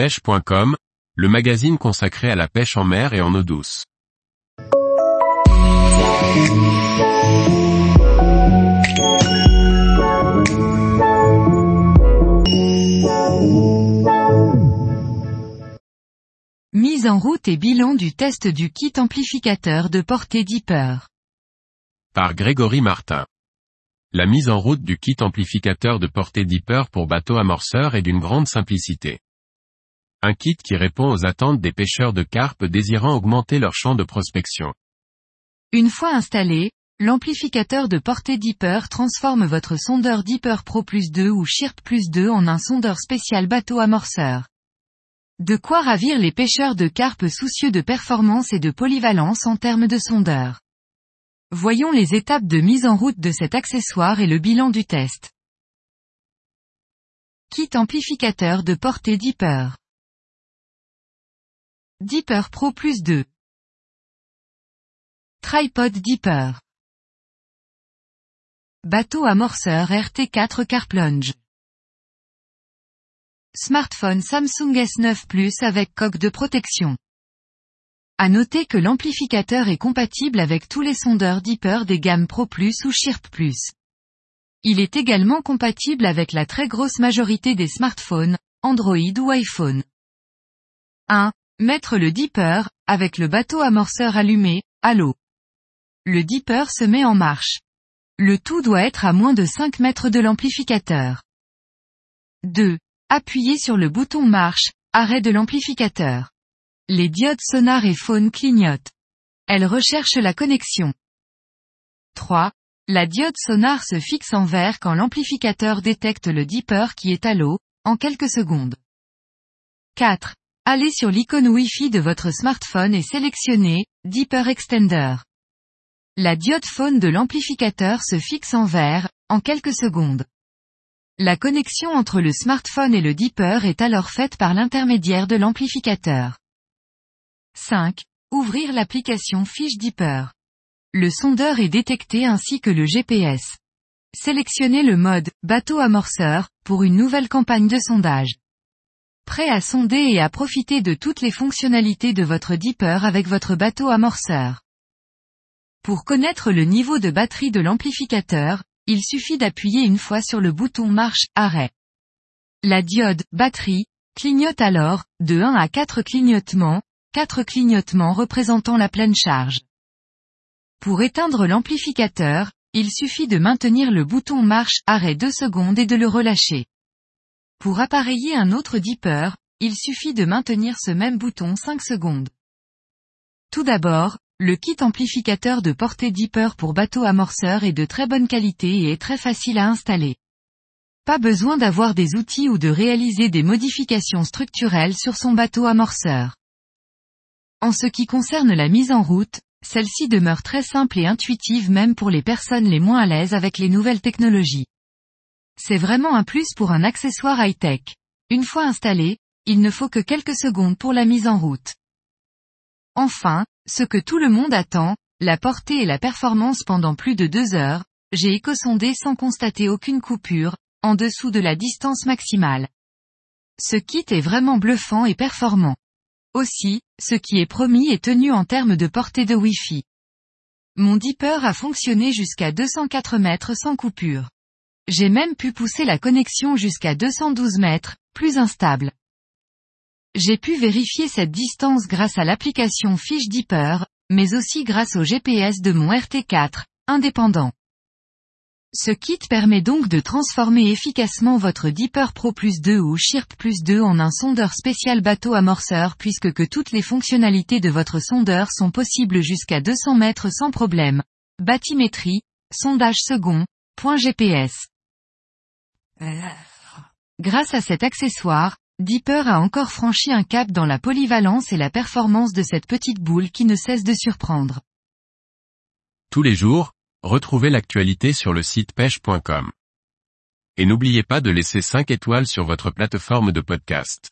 pêche.com, le magazine consacré à la pêche en mer et en eau douce. Mise en route et bilan du test du kit amplificateur de portée Deeper. Par Grégory Martin. La mise en route du kit amplificateur de portée Deeper pour bateau amorceur est d'une grande simplicité. Un kit qui répond aux attentes des pêcheurs de carpe désirant augmenter leur champ de prospection. Une fois installé, l'amplificateur de portée Deeper transforme votre sondeur Deeper Pro Plus 2 ou Shirp Plus 2 en un sondeur spécial bateau amorceur. De quoi ravir les pêcheurs de carpe soucieux de performance et de polyvalence en termes de sondeur. Voyons les étapes de mise en route de cet accessoire et le bilan du test. Kit amplificateur de portée Deeper. Deeper Pro Plus 2. Tripod Deeper. Bateau amorceur RT4 Car Plunge. Smartphone Samsung S9 Plus avec coque de protection. À noter que l'amplificateur est compatible avec tous les sondeurs Deeper des gammes Pro Plus ou Shirp Plus. Il est également compatible avec la très grosse majorité des smartphones, Android ou iPhone. 1. Mettre le Deeper, avec le bateau amorceur allumé, à l'eau. Le Deeper se met en marche. Le tout doit être à moins de 5 mètres de l'amplificateur. 2. Appuyez sur le bouton marche, arrêt de l'amplificateur. Les diodes sonar et phone clignotent. Elles recherchent la connexion. 3. La diode sonar se fixe en vert quand l'amplificateur détecte le deeper qui est à l'eau, en quelques secondes. 4. Allez sur l'icône Wi-Fi de votre smartphone et sélectionnez Deeper Extender. La diode phone de l'amplificateur se fixe en vert, en quelques secondes. La connexion entre le smartphone et le Deeper est alors faite par l'intermédiaire de l'amplificateur. 5. Ouvrir l'application Fiche Deeper. Le sondeur est détecté ainsi que le GPS. Sélectionnez le mode bateau amorceur pour une nouvelle campagne de sondage. Prêt à sonder et à profiter de toutes les fonctionnalités de votre Deeper avec votre bateau amorceur. Pour connaître le niveau de batterie de l'amplificateur, il suffit d'appuyer une fois sur le bouton marche, arrêt. La diode, batterie, clignote alors, de 1 à 4 clignotements, 4 clignotements représentant la pleine charge. Pour éteindre l'amplificateur, il suffit de maintenir le bouton marche, arrêt 2 secondes et de le relâcher. Pour appareiller un autre dipper, il suffit de maintenir ce même bouton 5 secondes. Tout d'abord, le kit amplificateur de portée Deeper pour bateau amorceur est de très bonne qualité et est très facile à installer. Pas besoin d'avoir des outils ou de réaliser des modifications structurelles sur son bateau amorceur. En ce qui concerne la mise en route, celle-ci demeure très simple et intuitive même pour les personnes les moins à l'aise avec les nouvelles technologies. C'est vraiment un plus pour un accessoire high-tech. Une fois installé, il ne faut que quelques secondes pour la mise en route. Enfin, ce que tout le monde attend, la portée et la performance pendant plus de deux heures, j'ai éco-sondé sans constater aucune coupure, en dessous de la distance maximale. Ce kit est vraiment bluffant et performant. Aussi, ce qui est promis est tenu en termes de portée de Wi-Fi. Mon Deeper a fonctionné jusqu'à 204 mètres sans coupure. J'ai même pu pousser la connexion jusqu'à 212 mètres, plus instable. J'ai pu vérifier cette distance grâce à l'application Fiche Deeper, mais aussi grâce au GPS de mon RT4, indépendant. Ce kit permet donc de transformer efficacement votre Deeper Pro Plus 2 ou Shirp Plus 2 en un sondeur spécial bateau amorceur puisque que toutes les fonctionnalités de votre sondeur sont possibles jusqu'à 200 mètres sans problème. Bathymétrie, sondage second, point GPS. Grâce à cet accessoire, Deeper a encore franchi un cap dans la polyvalence et la performance de cette petite boule qui ne cesse de surprendre. Tous les jours, retrouvez l'actualité sur le site pêche.com. Et n'oubliez pas de laisser 5 étoiles sur votre plateforme de podcast.